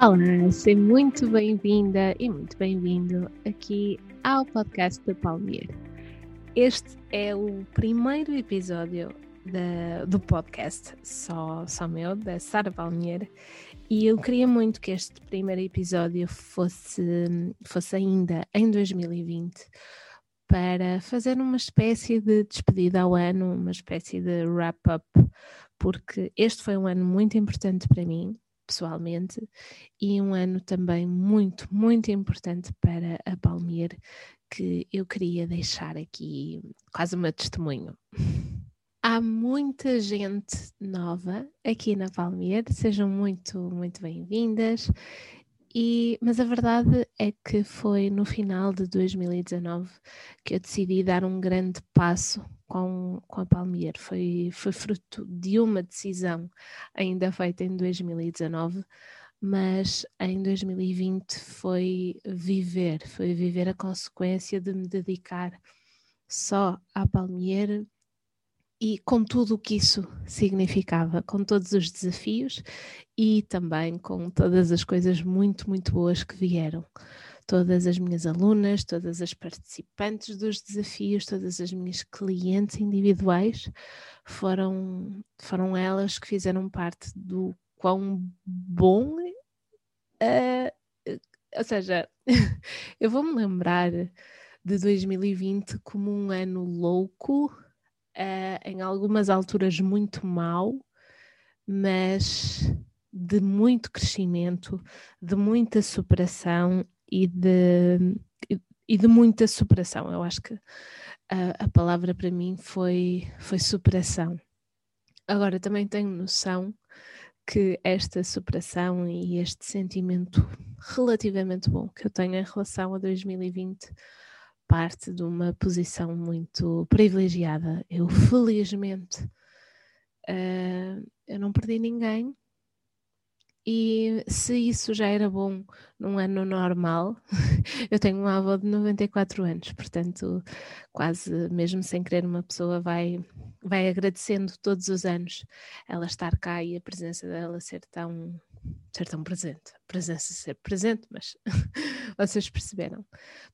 Olá, seja muito bem-vinda e muito bem-vindo aqui ao podcast da Palmeira. Este é o primeiro episódio do podcast, só, só meu, da Sara Palmeira, e eu queria muito que este primeiro episódio fosse, fosse ainda em 2020 para fazer uma espécie de despedida ao ano, uma espécie de wrap-up, porque este foi um ano muito importante para mim pessoalmente, e um ano também muito, muito importante para a Palmeira, que eu queria deixar aqui quase uma testemunho. Há muita gente nova aqui na Palmeira, sejam muito, muito bem-vindas. E, mas a verdade é que foi no final de 2019 que eu decidi dar um grande passo com, com a Palmier. Foi, foi fruto de uma decisão ainda feita em 2019, mas em 2020 foi viver, foi viver a consequência de me dedicar só à Palmier e com tudo o que isso significava, com todos os desafios e também com todas as coisas muito, muito boas que vieram. Todas as minhas alunas, todas as participantes dos desafios, todas as minhas clientes individuais foram, foram elas que fizeram parte do quão bom. Uh, ou seja, eu vou-me lembrar de 2020 como um ano louco uh, em algumas alturas muito mau, mas de muito crescimento, de muita superação e de, e de muita superação. Eu acho que a, a palavra para mim foi, foi superação. Agora também tenho noção que esta superação e este sentimento relativamente bom que eu tenho em relação a 2020 parte de uma posição muito privilegiada. Eu, felizmente, uh, eu não perdi ninguém. E se isso já era bom num ano normal, eu tenho uma avó de 94 anos, portanto, quase mesmo sem querer, uma pessoa vai, vai agradecendo todos os anos ela estar cá e a presença dela ser tão, ser tão presente. A presença ser presente, mas vocês perceberam.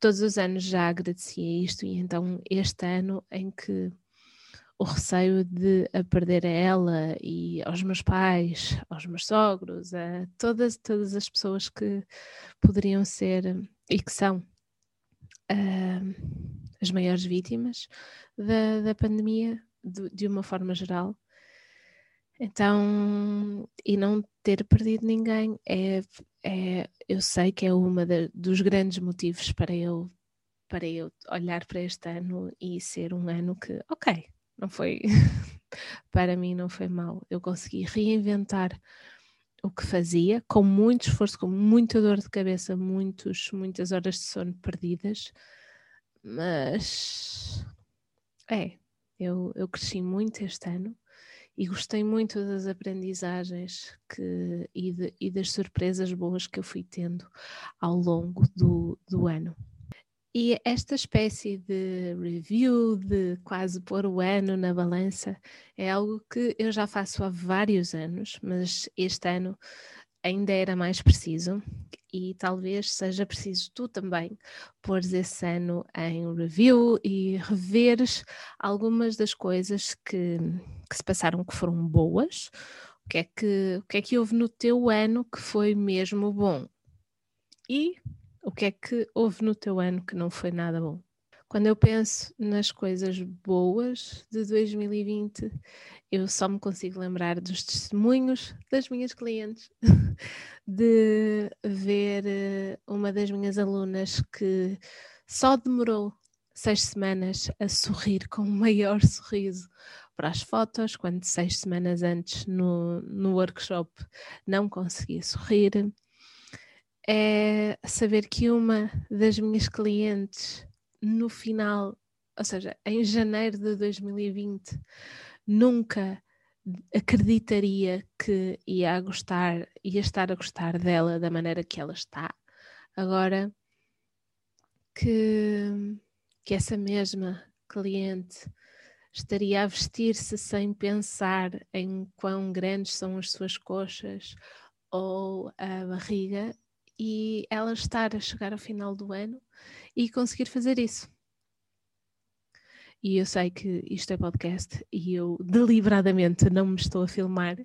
Todos os anos já agradecia isto, e então este ano em que o receio de a perder a ela e aos meus pais, aos meus sogros, a todas, todas as pessoas que poderiam ser e que são uh, as maiores vítimas da, da pandemia, de, de uma forma geral. Então, e não ter perdido ninguém é, é eu sei que é uma dos grandes motivos para eu para eu olhar para este ano e ser um ano que, ok, não foi para mim não foi mal. Eu consegui reinventar o que fazia com muito esforço, com muita dor de cabeça, muitos, muitas horas de sono perdidas, mas é, eu, eu cresci muito este ano e gostei muito das aprendizagens que, e, de, e, das surpresas boas que eu fui tendo ao longo do, do ano. E esta espécie de review, de quase pôr o ano na balança, é algo que eu já faço há vários anos, mas este ano ainda era mais preciso. E talvez seja preciso tu também pôres esse ano em review e reveres algumas das coisas que, que se passaram que foram boas, o que, é que, o que é que houve no teu ano que foi mesmo bom? E o que é que houve no teu ano que não foi nada bom. Quando eu penso nas coisas boas de 2020, eu só me consigo lembrar dos testemunhos das minhas clientes, de ver eh, uma das minhas alunas que só demorou seis semanas a sorrir com o maior sorriso para as fotos, quando seis semanas antes no, no workshop não conseguia sorrir. É saber que uma das minhas clientes no final, ou seja, em janeiro de 2020, nunca acreditaria que ia gostar, ia estar a gostar dela da maneira que ela está. Agora que, que essa mesma cliente estaria a vestir-se sem pensar em quão grandes são as suas coxas ou a barriga e ela estar a chegar ao final do ano e conseguir fazer isso. E eu sei que isto é podcast e eu deliberadamente não me estou a filmar,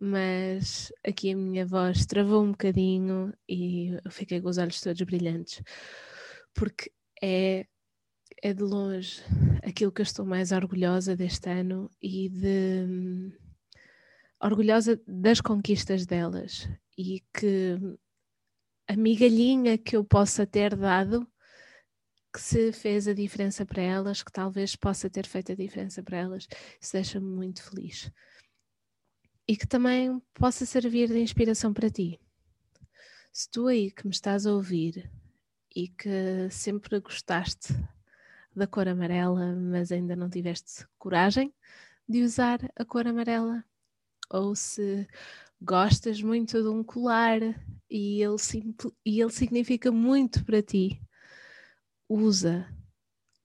mas aqui a minha voz travou um bocadinho e eu fiquei com os olhos todos brilhantes, porque é, é de longe aquilo que eu estou mais orgulhosa deste ano e de orgulhosa das conquistas delas e que a migalhinha que eu possa ter dado que se fez a diferença para elas, que talvez possa ter feito a diferença para elas, isso deixa-me muito feliz. E que também possa servir de inspiração para ti. Se tu aí que me estás a ouvir e que sempre gostaste da cor amarela, mas ainda não tiveste coragem de usar a cor amarela, ou se gostas muito de um colar e ele, e ele significa muito para ti, usa.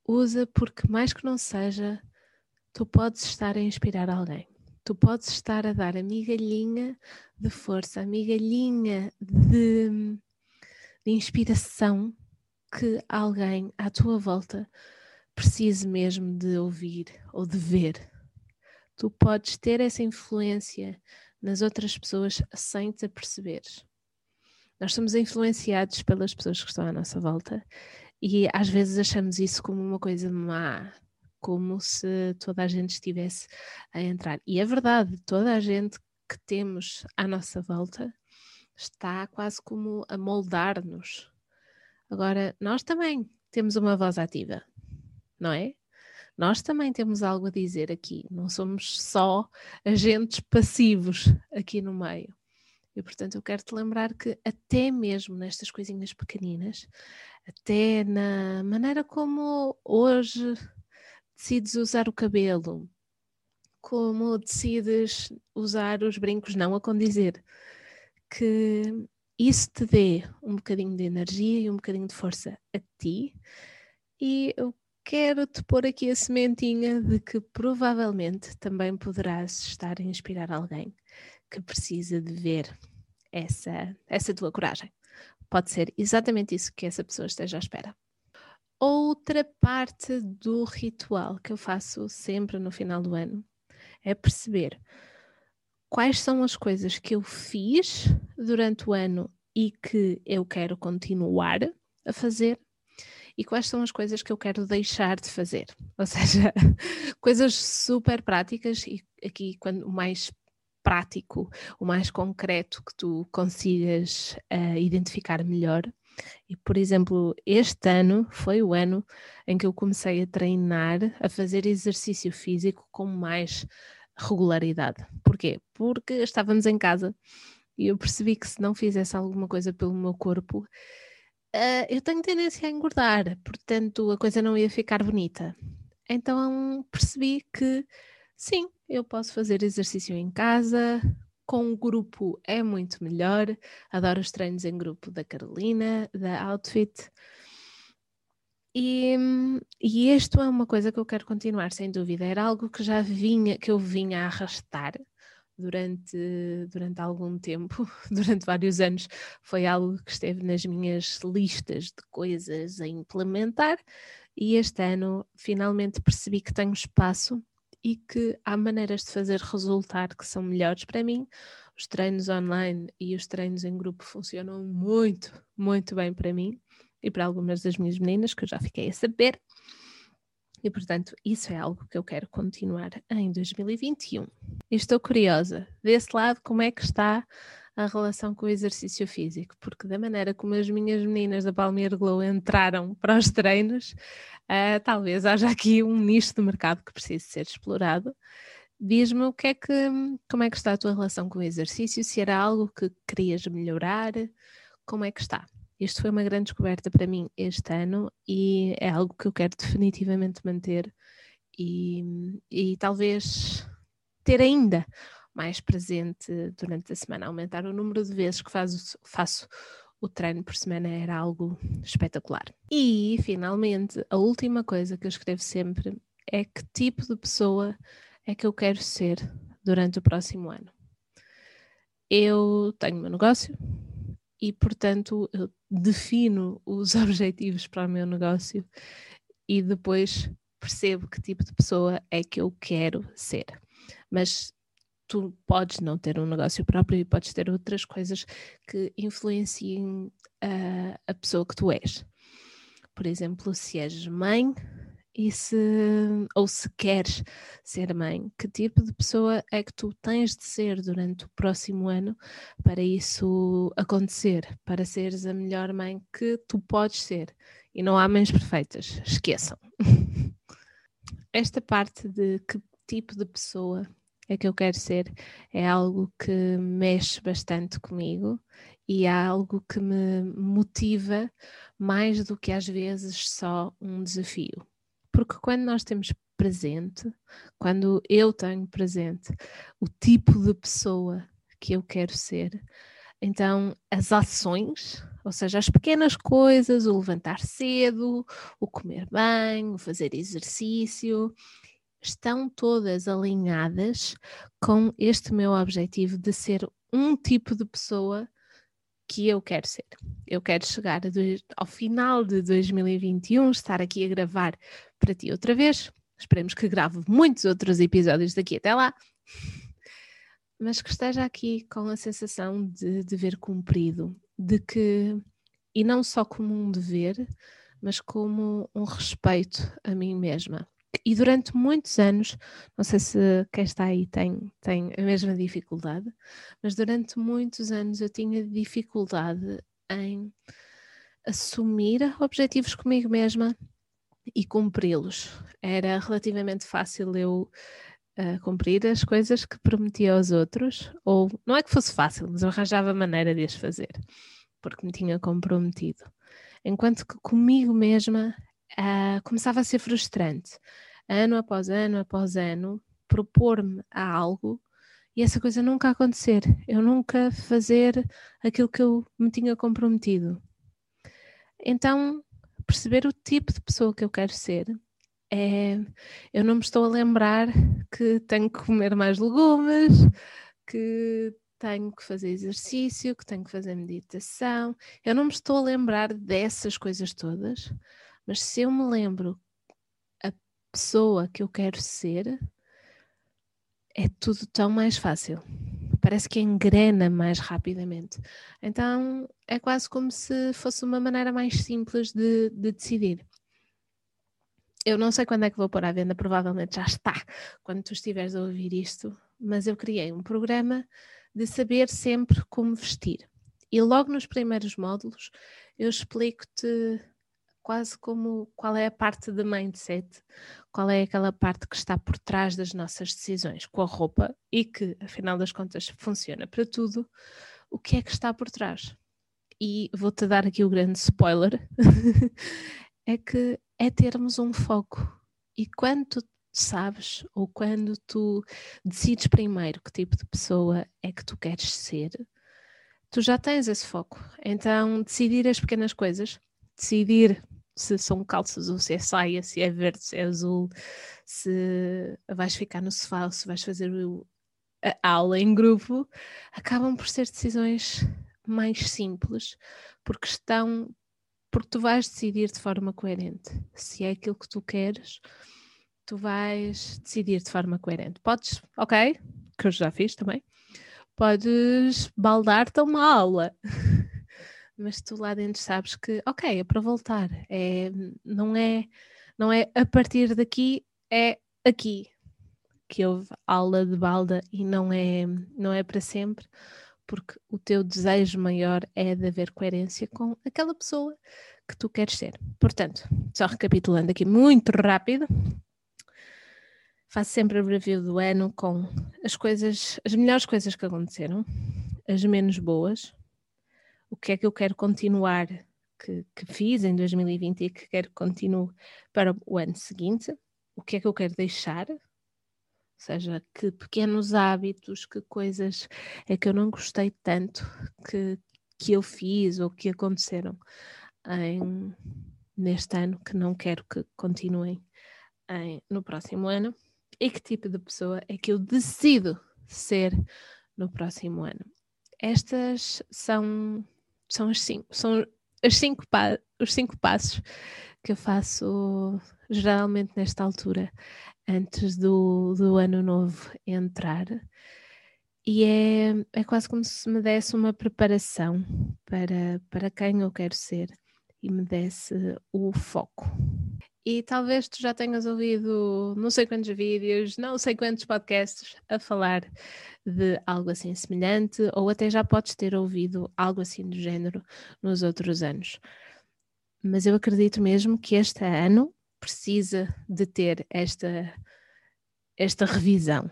Usa porque, mais que não seja, tu podes estar a inspirar alguém. Tu podes estar a dar a migalhinha de força, a migalhinha de, de inspiração que alguém à tua volta precise mesmo de ouvir ou de ver. Tu podes ter essa influência nas outras pessoas sem te aperceberes. Nós somos influenciados pelas pessoas que estão à nossa volta e às vezes achamos isso como uma coisa má, como se toda a gente estivesse a entrar. E é verdade, toda a gente que temos à nossa volta está quase como a moldar-nos. Agora, nós também temos uma voz ativa, não é? Nós também temos algo a dizer aqui, não somos só agentes passivos aqui no meio. E portanto eu quero te lembrar que até mesmo nestas coisinhas pequeninas, até na maneira como hoje decides usar o cabelo, como decides usar os brincos não a condizer, que isso te dê um bocadinho de energia e um bocadinho de força a ti. E eu quero te pôr aqui a sementinha de que provavelmente também poderás estar a inspirar alguém que precisa de ver essa, essa tua coragem. Pode ser exatamente isso que essa pessoa esteja à espera. Outra parte do ritual que eu faço sempre no final do ano é perceber quais são as coisas que eu fiz durante o ano e que eu quero continuar a fazer e quais são as coisas que eu quero deixar de fazer. Ou seja, coisas super práticas e aqui quando o mais prático, o mais concreto que tu consigas uh, identificar melhor. E, por exemplo, este ano foi o ano em que eu comecei a treinar, a fazer exercício físico com mais regularidade. Porquê? Porque estávamos em casa e eu percebi que se não fizesse alguma coisa pelo meu corpo, uh, eu tenho tendência a engordar, portanto a coisa não ia ficar bonita. Então percebi que sim, eu posso fazer exercício em casa, com um grupo é muito melhor. Adoro os treinos em grupo da Carolina, da Outfit. E, e isto é uma coisa que eu quero continuar, sem dúvida. Era algo que já vinha, que eu vinha a arrastar durante, durante algum tempo, durante vários anos, foi algo que esteve nas minhas listas de coisas a implementar e este ano finalmente percebi que tenho espaço e que há maneiras de fazer resultar que são melhores para mim. Os treinos online e os treinos em grupo funcionam muito, muito bem para mim e para algumas das minhas meninas que eu já fiquei a saber. E portanto, isso é algo que eu quero continuar em 2021. E estou curiosa, desse lado, como é que está a relação com o exercício físico? Porque da maneira como as minhas meninas da Palmeira Glow entraram para os treinos, uh, talvez haja aqui um nicho de mercado que precise ser explorado. Diz-me o que é que, como é que está a tua relação com o exercício, se era algo que querias melhorar, como é que está? Isto foi uma grande descoberta para mim este ano e é algo que eu quero definitivamente manter e, e talvez ter ainda mais presente durante a semana. Aumentar o número de vezes que faço, faço o treino por semana era algo espetacular. E, finalmente, a última coisa que eu escrevo sempre é que tipo de pessoa é que eu quero ser durante o próximo ano. Eu tenho meu negócio e, portanto, defino os objetivos para o meu negócio e depois percebo que tipo de pessoa é que eu quero ser. Mas tu podes não ter um negócio próprio e podes ter outras coisas que influenciem a, a pessoa que tu és. Por exemplo, se és mãe e se ou se queres ser mãe, que tipo de pessoa é que tu tens de ser durante o próximo ano para isso acontecer, para seres a melhor mãe que tu podes ser. E não há mães perfeitas, esqueçam. Esta parte de que tipo de pessoa é que eu quero ser é algo que mexe bastante comigo e é algo que me motiva mais do que às vezes só um desafio. Porque quando nós temos presente, quando eu tenho presente o tipo de pessoa que eu quero ser, então as ações, ou seja, as pequenas coisas, o levantar cedo, o comer bem, o fazer exercício, estão todas alinhadas com este meu objetivo de ser um tipo de pessoa que eu quero ser. Eu quero chegar ao final de 2021, estar aqui a gravar para ti outra vez. Esperemos que grave muitos outros episódios daqui até lá. Mas que esteja aqui com a sensação de dever cumprido, de que, e não só como um dever, mas como um respeito a mim mesma e durante muitos anos, não sei se quem está aí tem, tem a mesma dificuldade, mas durante muitos anos eu tinha dificuldade em assumir objetivos comigo mesma e cumpri-los. Era relativamente fácil eu uh, cumprir as coisas que prometia aos outros, ou não é que fosse fácil, mas eu arranjava maneira de as fazer, porque me tinha comprometido. Enquanto que comigo mesma uh, começava a ser frustrante. Ano após ano após ano, propor-me a algo e essa coisa nunca acontecer. Eu nunca fazer aquilo que eu me tinha comprometido. Então, perceber o tipo de pessoa que eu quero ser é. Eu não me estou a lembrar que tenho que comer mais legumes, que tenho que fazer exercício, que tenho que fazer meditação. Eu não me estou a lembrar dessas coisas todas, mas se eu me lembro a pessoa que eu quero ser, é tudo tão mais fácil. Parece que engrena mais rapidamente. Então é quase como se fosse uma maneira mais simples de, de decidir. Eu não sei quando é que vou pôr à venda, provavelmente já está quando tu estiveres a ouvir isto, mas eu criei um programa de saber sempre como vestir. E logo nos primeiros módulos eu explico-te quase como qual é a parte de mindset, qual é aquela parte que está por trás das nossas decisões com a roupa e que, afinal das contas, funciona para tudo, o que é que está por trás? E vou-te dar aqui o grande spoiler: é que é termos um foco. E quando tu sabes, ou quando tu decides primeiro que tipo de pessoa é que tu queres ser, tu já tens esse foco. Então, decidir as pequenas coisas, decidir se são calças ou se é saia, se é verde, se é azul, se vais ficar no sofá ou se vais fazer o, a aula em grupo, acabam por ser decisões mais simples, porque estão porque tu vais decidir de forma coerente. Se é aquilo que tu queres, tu vais decidir de forma coerente. Podes, ok, que eu já fiz também, podes baldar-te a uma aula. mas tu lá dentro sabes que, ok, é para voltar, é, não, é, não é a partir daqui, é aqui que houve aula de balda e não é, não é para sempre, porque o teu desejo maior é de haver coerência com aquela pessoa que tu queres ser. Portanto, só recapitulando aqui muito rápido, faço sempre a review do ano com as coisas, as melhores coisas que aconteceram, as menos boas, o que é que eu quero continuar que, que fiz em 2020 e que quero que continue para o ano seguinte, o que é que eu quero deixar, ou seja, que pequenos hábitos, que coisas é que eu não gostei tanto que, que eu fiz ou que aconteceram em, neste ano que não quero que continuem em, no próximo ano e que tipo de pessoa é que eu decido ser no próximo ano. Estas são, são, as cinco, são as cinco os cinco passos que eu faço geralmente nesta altura, antes do, do ano novo entrar. E é, é quase como se me desse uma preparação para, para quem eu quero ser e me desse o foco. E talvez tu já tenhas ouvido não sei quantos vídeos, não sei quantos podcasts a falar de algo assim semelhante, ou até já podes ter ouvido algo assim do género nos outros anos. Mas eu acredito mesmo que este ano precisa de ter esta, esta revisão.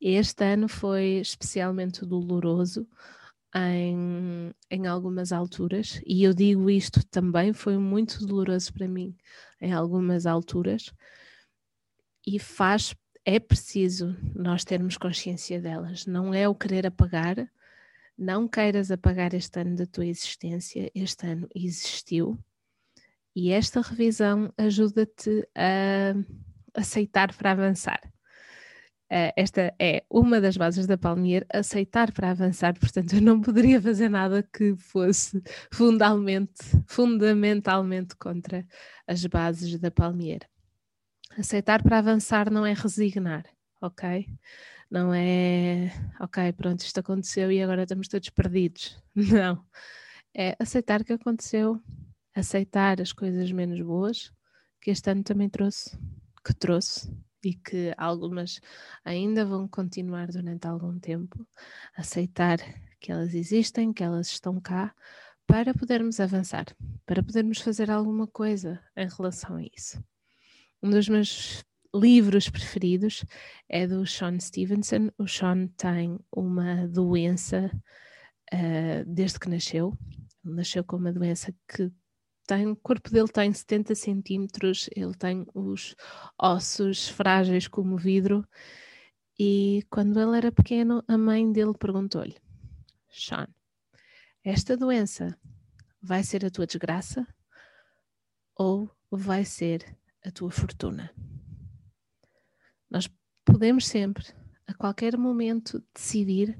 Este ano foi especialmente doloroso em, em algumas alturas, e eu digo isto também, foi muito doloroso para mim em algumas alturas, e faz, é preciso nós termos consciência delas, não é o querer apagar, não queiras apagar este ano da tua existência, este ano existiu, e esta revisão ajuda-te a aceitar para avançar. Uh, esta é uma das bases da Palmier, aceitar para avançar, portanto, eu não poderia fazer nada que fosse fundamentalmente, fundamentalmente contra as bases da Palmier. Aceitar para avançar não é resignar, ok? Não é, ok, pronto, isto aconteceu e agora estamos todos perdidos. Não. É aceitar que aconteceu, aceitar as coisas menos boas que este ano também trouxe, que trouxe e que algumas ainda vão continuar durante algum tempo, aceitar que elas existem, que elas estão cá, para podermos avançar, para podermos fazer alguma coisa em relação a isso. Um dos meus livros preferidos é do Sean Stevenson. O Sean tem uma doença uh, desde que nasceu. Nasceu com uma doença que tem, o corpo dele tem 70 centímetros, ele tem os ossos frágeis como vidro. E quando ele era pequeno, a mãe dele perguntou-lhe: Sean, esta doença vai ser a tua desgraça ou vai ser a tua fortuna? Nós podemos sempre, a qualquer momento, decidir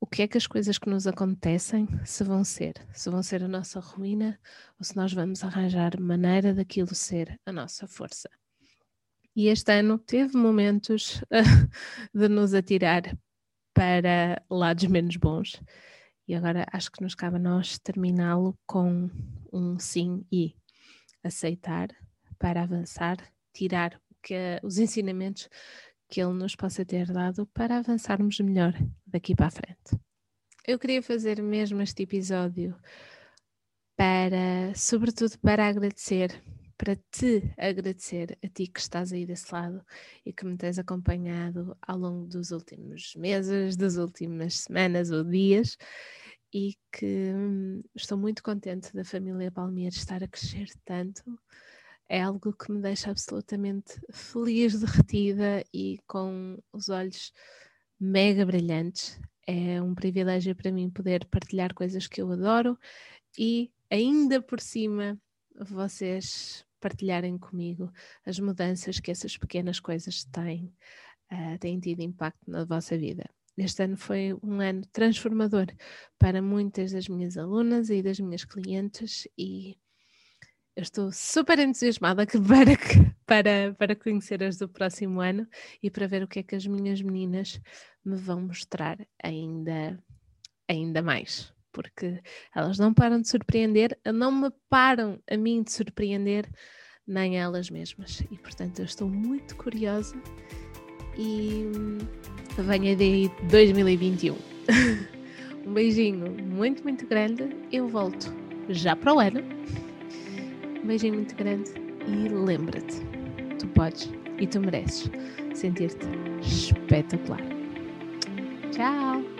o que é que as coisas que nos acontecem se vão ser, se vão ser a nossa ruína ou se nós vamos arranjar maneira daquilo ser a nossa força. E este ano teve momentos de nos atirar para lados menos bons. E agora acho que nos cabe a nós terminá-lo com um sim e aceitar para avançar, tirar que, os ensinamentos que Ele nos possa ter dado para avançarmos melhor daqui para a frente. Eu queria fazer mesmo este episódio para, sobretudo, para agradecer, para te agradecer a ti que estás aí desse lado e que me tens acompanhado ao longo dos últimos meses, das últimas semanas ou dias e que hum, estou muito contente da família Palmeira estar a crescer tanto é algo que me deixa absolutamente feliz, derretida e com os olhos mega brilhantes. É um privilégio para mim poder partilhar coisas que eu adoro e ainda por cima vocês partilharem comigo as mudanças que essas pequenas coisas têm, uh, têm tido impacto na vossa vida. Este ano foi um ano transformador para muitas das minhas alunas e das minhas clientes e eu estou super entusiasmada para, para, para conhecer as do próximo ano e para ver o que é que as minhas meninas me vão mostrar ainda, ainda mais. Porque elas não param de surpreender, não me param a mim de surpreender, nem elas mesmas. E portanto eu estou muito curiosa e venha daí 2021. um beijinho muito, muito grande. Eu volto já para o ano um beijinho muito grande e lembra-te, tu podes e tu mereces sentir-te espetacular. Tchau!